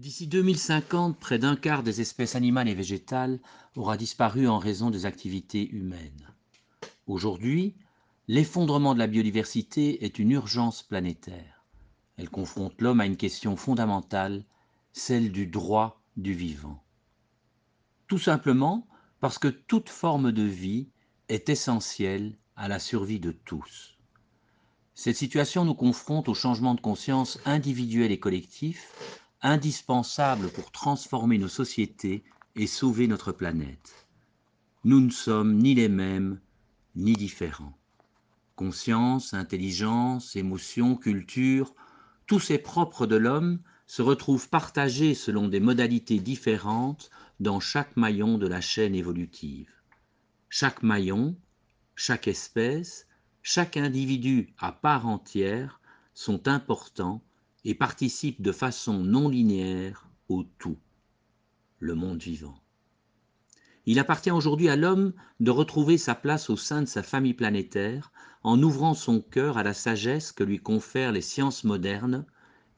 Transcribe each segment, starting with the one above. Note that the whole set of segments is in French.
D'ici 2050, près d'un quart des espèces animales et végétales aura disparu en raison des activités humaines. Aujourd'hui, l'effondrement de la biodiversité est une urgence planétaire. Elle confronte l'homme à une question fondamentale, celle du droit du vivant. Tout simplement parce que toute forme de vie est essentielle à la survie de tous. Cette situation nous confronte au changement de conscience individuel et collectif, indispensable pour transformer nos sociétés et sauver notre planète. Nous ne sommes ni les mêmes, ni différents. Conscience, intelligence, émotion, culture, tous ces propres de l'homme se retrouvent partagés selon des modalités différentes dans chaque maillon de la chaîne évolutive. Chaque maillon, chaque espèce, chaque individu à part entière sont importants et participent de façon non linéaire au tout, le monde vivant. Il appartient aujourd'hui à l'homme de retrouver sa place au sein de sa famille planétaire en ouvrant son cœur à la sagesse que lui confèrent les sciences modernes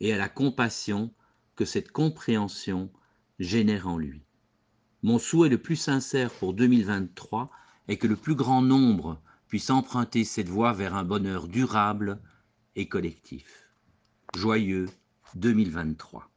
et à la compassion que cette compréhension génère en lui. Mon souhait le plus sincère pour 2023 est que le plus grand nombre puisse emprunter cette voie vers un bonheur durable et collectif. Joyeux 2023.